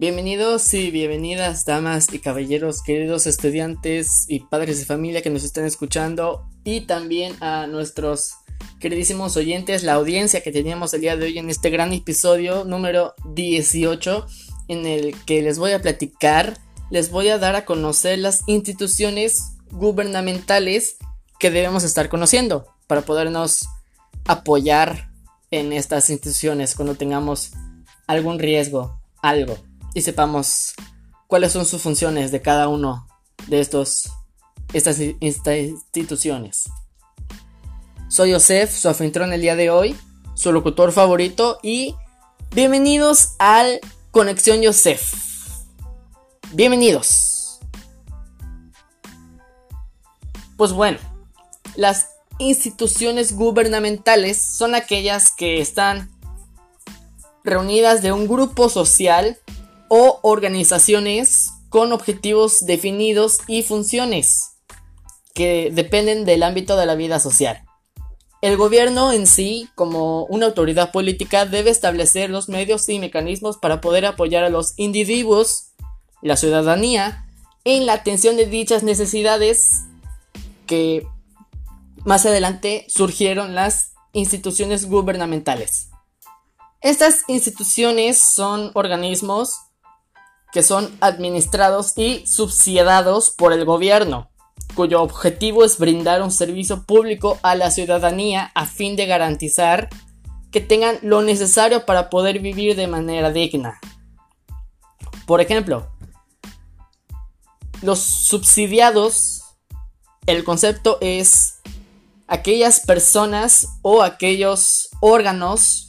Bienvenidos y bienvenidas, damas y caballeros, queridos estudiantes y padres de familia que nos están escuchando, y también a nuestros queridísimos oyentes, la audiencia que teníamos el día de hoy en este gran episodio número 18, en el que les voy a platicar, les voy a dar a conocer las instituciones gubernamentales que debemos estar conociendo para podernos apoyar en estas instituciones cuando tengamos algún riesgo, algo y sepamos cuáles son sus funciones de cada uno de estos estas, instituciones. Soy Josef, su anfitrión el día de hoy, su locutor favorito y bienvenidos al Conexión Josef. Bienvenidos. Pues bueno, las instituciones gubernamentales son aquellas que están reunidas de un grupo social o organizaciones con objetivos definidos y funciones que dependen del ámbito de la vida social. El gobierno en sí, como una autoridad política, debe establecer los medios y mecanismos para poder apoyar a los individuos, la ciudadanía, en la atención de dichas necesidades que más adelante surgieron las instituciones gubernamentales. Estas instituciones son organismos que son administrados y subsidiados por el gobierno, cuyo objetivo es brindar un servicio público a la ciudadanía a fin de garantizar que tengan lo necesario para poder vivir de manera digna. Por ejemplo, los subsidiados, el concepto es aquellas personas o aquellos órganos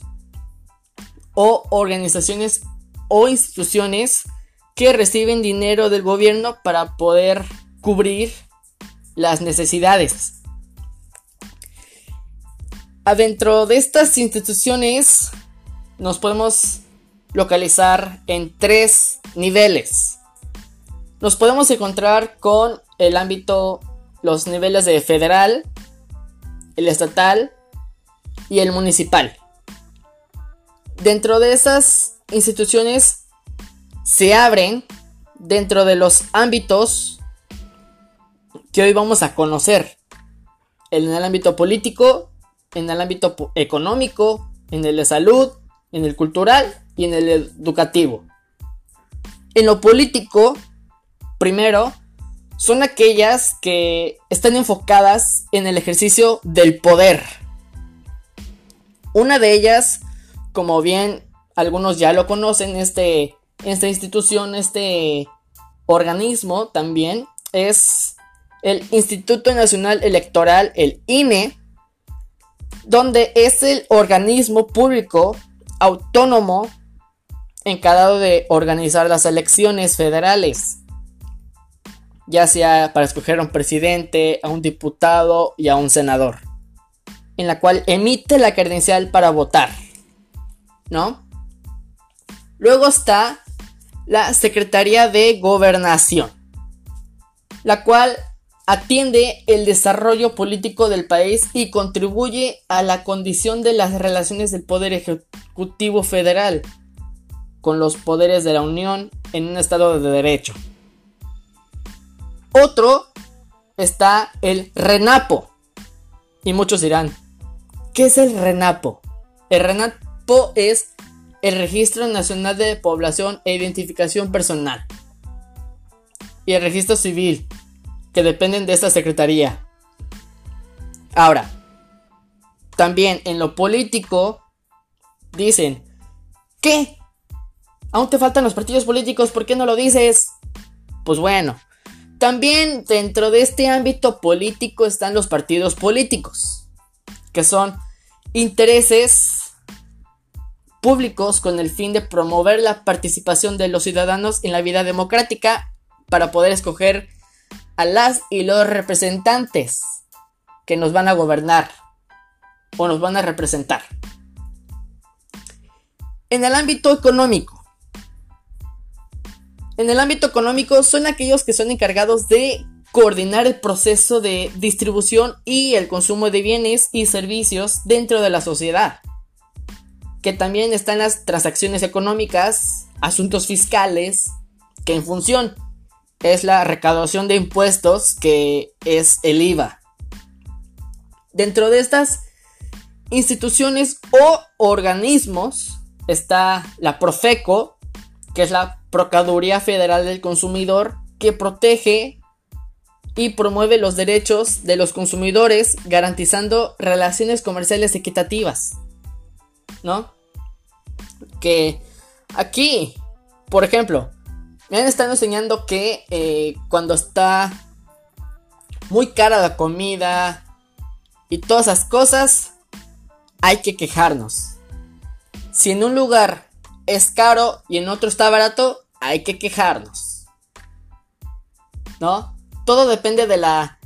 o organizaciones o instituciones que reciben dinero del gobierno para poder cubrir las necesidades. Adentro de estas instituciones nos podemos localizar en tres niveles. Nos podemos encontrar con el ámbito, los niveles de federal, el estatal y el municipal. Dentro de esas instituciones se abren dentro de los ámbitos que hoy vamos a conocer. En el ámbito político, en el ámbito económico, en el de salud, en el cultural y en el educativo. En lo político, primero, son aquellas que están enfocadas en el ejercicio del poder. Una de ellas, como bien algunos ya lo conocen, este esta institución, este organismo también es el Instituto Nacional Electoral, el INE, donde es el organismo público autónomo encargado de organizar las elecciones federales, ya sea para escoger a un presidente, a un diputado y a un senador, en la cual emite la credencial para votar, ¿no? Luego está la Secretaría de Gobernación, la cual atiende el desarrollo político del país y contribuye a la condición de las relaciones del Poder Ejecutivo Federal con los poderes de la Unión en un Estado de Derecho. Otro está el RENAPO. Y muchos dirán, ¿qué es el RENAPO? El RENAPO es el Registro Nacional de Población e Identificación Personal y el Registro Civil, que dependen de esta Secretaría. Ahora, también en lo político, dicen, ¿qué? ¿Aún te faltan los partidos políticos? ¿Por qué no lo dices? Pues bueno, también dentro de este ámbito político están los partidos políticos, que son intereses públicos con el fin de promover la participación de los ciudadanos en la vida democrática para poder escoger a las y los representantes que nos van a gobernar o nos van a representar. En el ámbito económico. En el ámbito económico son aquellos que son encargados de coordinar el proceso de distribución y el consumo de bienes y servicios dentro de la sociedad que también están las transacciones económicas asuntos fiscales, que en función es la recaudación de impuestos, que es el IVA. Dentro de estas instituciones o organismos está la Profeco, que es la Procuraduría Federal del Consumidor, que protege y promueve los derechos de los consumidores garantizando relaciones comerciales equitativas. ¿No? Que aquí, por ejemplo, me han estado enseñando que eh, cuando está muy cara la comida y todas esas cosas, hay que quejarnos. Si en un lugar es caro y en otro está barato, hay que quejarnos. ¿No? Todo depende de la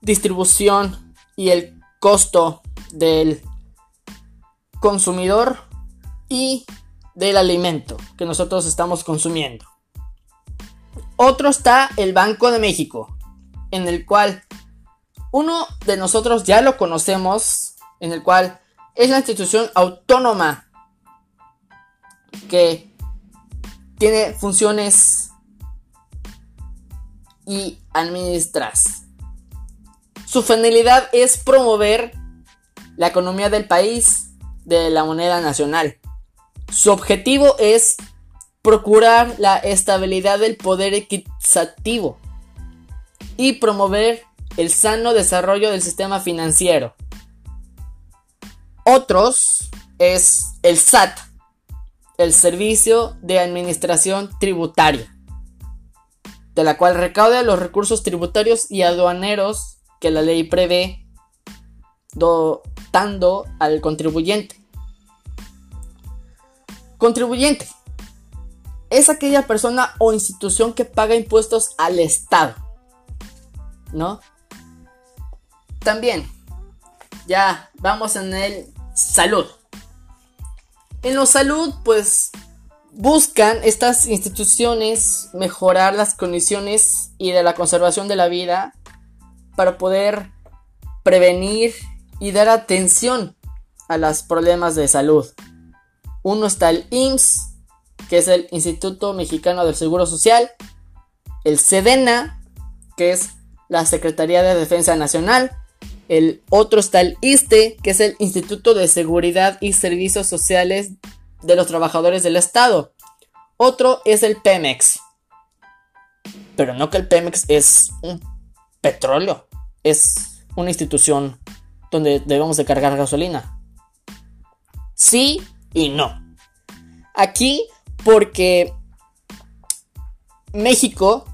distribución y el costo del consumidor y del alimento que nosotros estamos consumiendo. Otro está el Banco de México, en el cual uno de nosotros ya lo conocemos, en el cual es la institución autónoma que tiene funciones y administras. Su finalidad es promover la economía del país de la moneda nacional. Su objetivo es procurar la estabilidad del poder equitativo y promover el sano desarrollo del sistema financiero. Otros es el SAT, el Servicio de Administración Tributaria, de la cual recauda los recursos tributarios y aduaneros que la ley prevé, al contribuyente. Contribuyente es aquella persona o institución que paga impuestos al Estado, ¿no? También, ya vamos en el salud. En la salud, pues buscan estas instituciones mejorar las condiciones y de la conservación de la vida para poder prevenir y dar atención a los problemas de salud. Uno está el IMSS, que es el Instituto Mexicano del Seguro Social, el SEDENA, que es la Secretaría de Defensa Nacional, el otro está el ISTE, que es el Instituto de Seguridad y Servicios Sociales de los Trabajadores del Estado. Otro es el Pemex. Pero no que el Pemex es un petróleo, es una institución donde debemos de cargar gasolina. Sí y no. Aquí porque México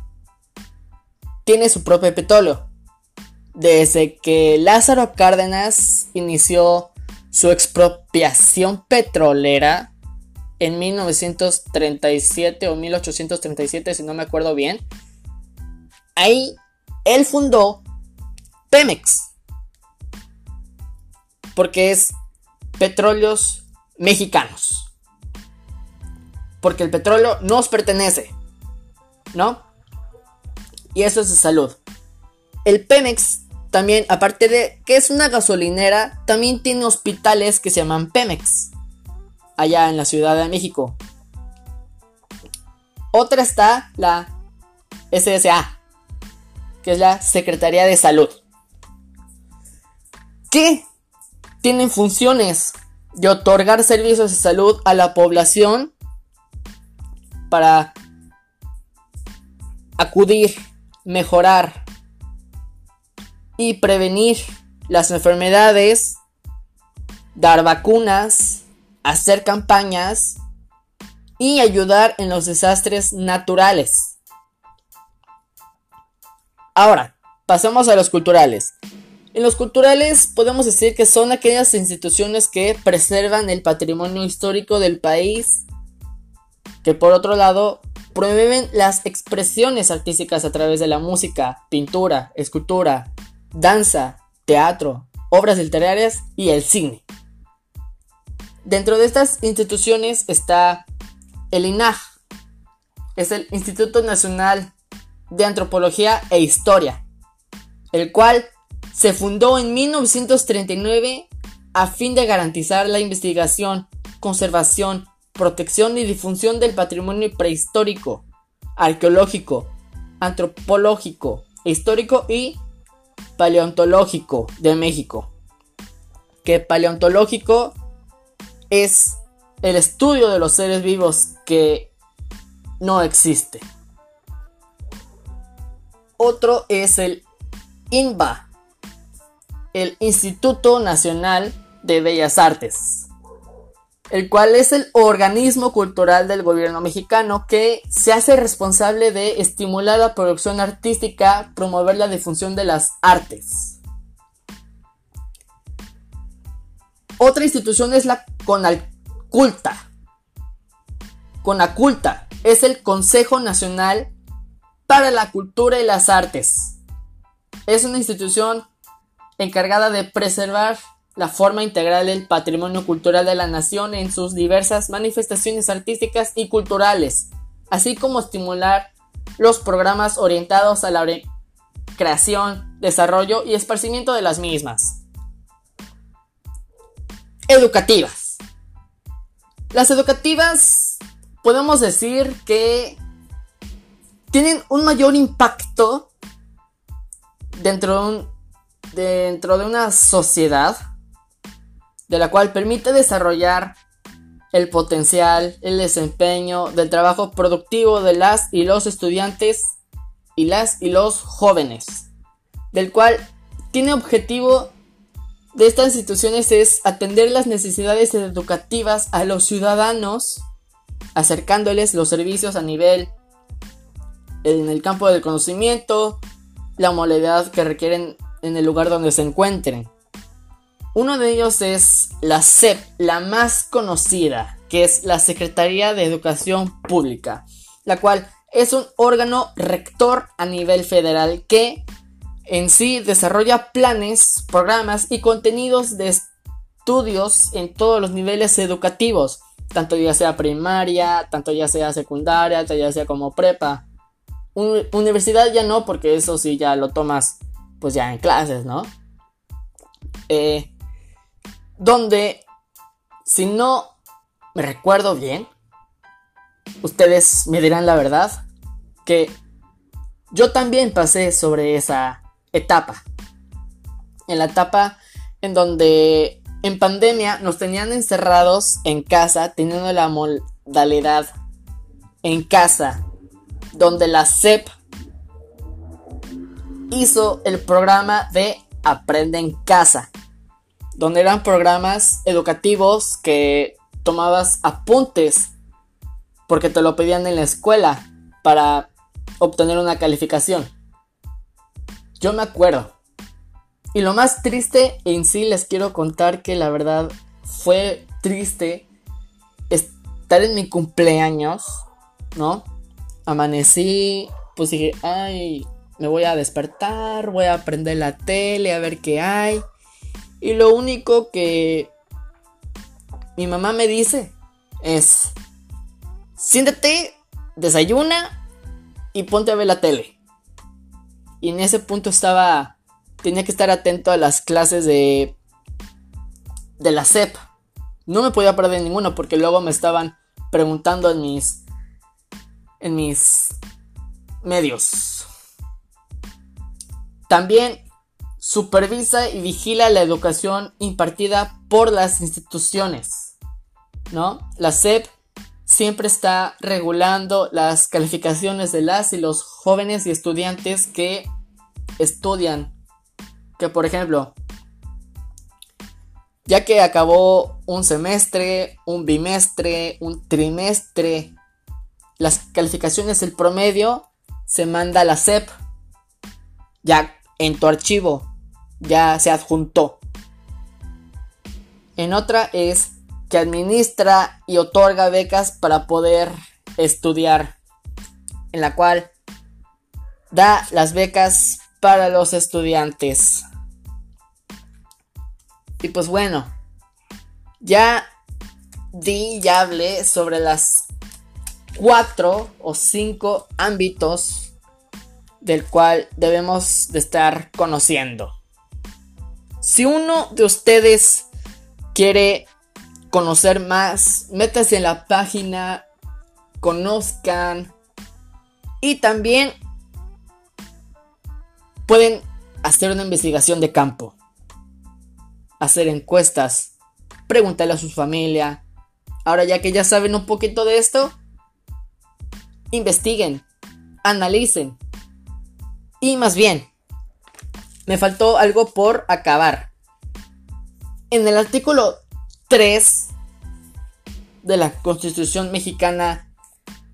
tiene su propio petróleo desde que Lázaro Cárdenas inició su expropiación petrolera en 1937 o 1837, si no me acuerdo bien, ahí él fundó Pemex, porque es petróleos mexicanos, porque el petróleo nos pertenece, ¿no? Y eso es de salud. El Pemex también, aparte de que es una gasolinera, también tiene hospitales que se llaman Pemex, allá en la Ciudad de México. Otra está la SSA, que es la Secretaría de Salud, que tienen funciones de otorgar servicios de salud a la población para acudir, mejorar y prevenir las enfermedades, dar vacunas, hacer campañas y ayudar en los desastres naturales. Ahora, pasamos a los culturales. En los culturales podemos decir que son aquellas instituciones que preservan el patrimonio histórico del país, que por otro lado promueven las expresiones artísticas a través de la música, pintura, escultura, danza, teatro, obras literarias y el cine. Dentro de estas instituciones está el INAH, es el Instituto Nacional de Antropología e Historia, el cual se fundó en 1939 a fin de garantizar la investigación, conservación protección y difusión del patrimonio prehistórico, arqueológico, antropológico, histórico y paleontológico de México. Que paleontológico es el estudio de los seres vivos que no existe. Otro es el INBA, el Instituto Nacional de Bellas Artes, el cual es el organismo cultural del gobierno mexicano que se hace responsable de estimular la producción artística, promover la difusión de las artes. Otra institución es la CONACULTA. CONACULTA es el Consejo Nacional para la Cultura y las Artes. Es una institución encargada de preservar la forma integral del patrimonio cultural de la nación en sus diversas manifestaciones artísticas y culturales, así como estimular los programas orientados a la creación, desarrollo y esparcimiento de las mismas. Educativas. Las educativas podemos decir que tienen un mayor impacto dentro de, dentro de una sociedad de la cual permite desarrollar el potencial, el desempeño del trabajo productivo de las y los estudiantes y las y los jóvenes, del cual tiene objetivo de estas instituciones es atender las necesidades educativas a los ciudadanos, acercándoles los servicios a nivel en el campo del conocimiento, la modalidad que requieren en el lugar donde se encuentren. Uno de ellos es la SEP, la más conocida, que es la Secretaría de Educación Pública, la cual es un órgano rector a nivel federal que en sí desarrolla planes, programas y contenidos de estudios en todos los niveles educativos, tanto ya sea primaria, tanto ya sea secundaria, tanto ya sea como prepa universidad ya no, porque eso sí ya lo tomas pues ya en clases, ¿no? Eh, donde, si no me recuerdo bien, ustedes me dirán la verdad, que yo también pasé sobre esa etapa. En la etapa en donde en pandemia nos tenían encerrados en casa, teniendo la modalidad en casa donde la SEP hizo el programa de Aprende en Casa, donde eran programas educativos que tomabas apuntes porque te lo pedían en la escuela para obtener una calificación. Yo me acuerdo. Y lo más triste en sí les quiero contar que la verdad fue triste estar en mi cumpleaños, ¿no? amanecí, pues dije, ay, me voy a despertar, voy a prender la tele a ver qué hay. Y lo único que mi mamá me dice es, siéntate, desayuna y ponte a ver la tele. Y en ese punto estaba, tenía que estar atento a las clases de, de la SEP. No me podía perder ninguno porque luego me estaban preguntando en mis en mis medios. También supervisa y vigila la educación impartida por las instituciones. ¿No? La SEP siempre está regulando las calificaciones de las y los jóvenes y estudiantes que estudian. Que por ejemplo, ya que acabó un semestre, un bimestre, un trimestre las calificaciones, el promedio, se manda a la SEP. Ya en tu archivo, ya se adjuntó. En otra es que administra y otorga becas para poder estudiar. En la cual da las becas para los estudiantes. Y pues bueno, ya di, ya hablé sobre las cuatro o cinco ámbitos del cual debemos de estar conociendo. Si uno de ustedes quiere conocer más, métanse en la página, conozcan y también pueden hacer una investigación de campo, hacer encuestas, preguntarle a su familia. Ahora ya que ya saben un poquito de esto, investiguen, analicen. Y más bien, me faltó algo por acabar. En el artículo 3 de la Constitución mexicana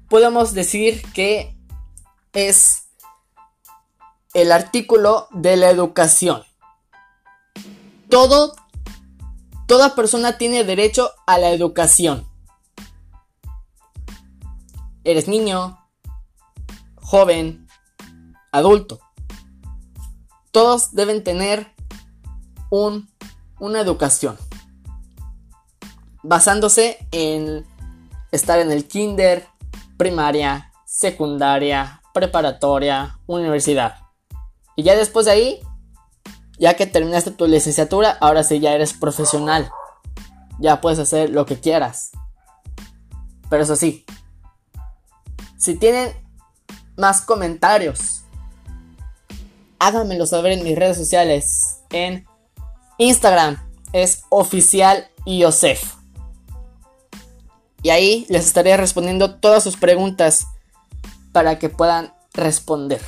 podemos decir que es el artículo de la educación. Todo, toda persona tiene derecho a la educación. Eres niño, joven, adulto. Todos deben tener un, una educación basándose en estar en el kinder, primaria, secundaria, preparatoria, universidad. Y ya después de ahí, ya que terminaste tu licenciatura, ahora sí ya eres profesional. Ya puedes hacer lo que quieras. Pero eso sí, si tienen más comentarios, háganmelo saber en mis redes sociales. En Instagram es oficial Yosef. Y ahí les estaré respondiendo todas sus preguntas para que puedan responder.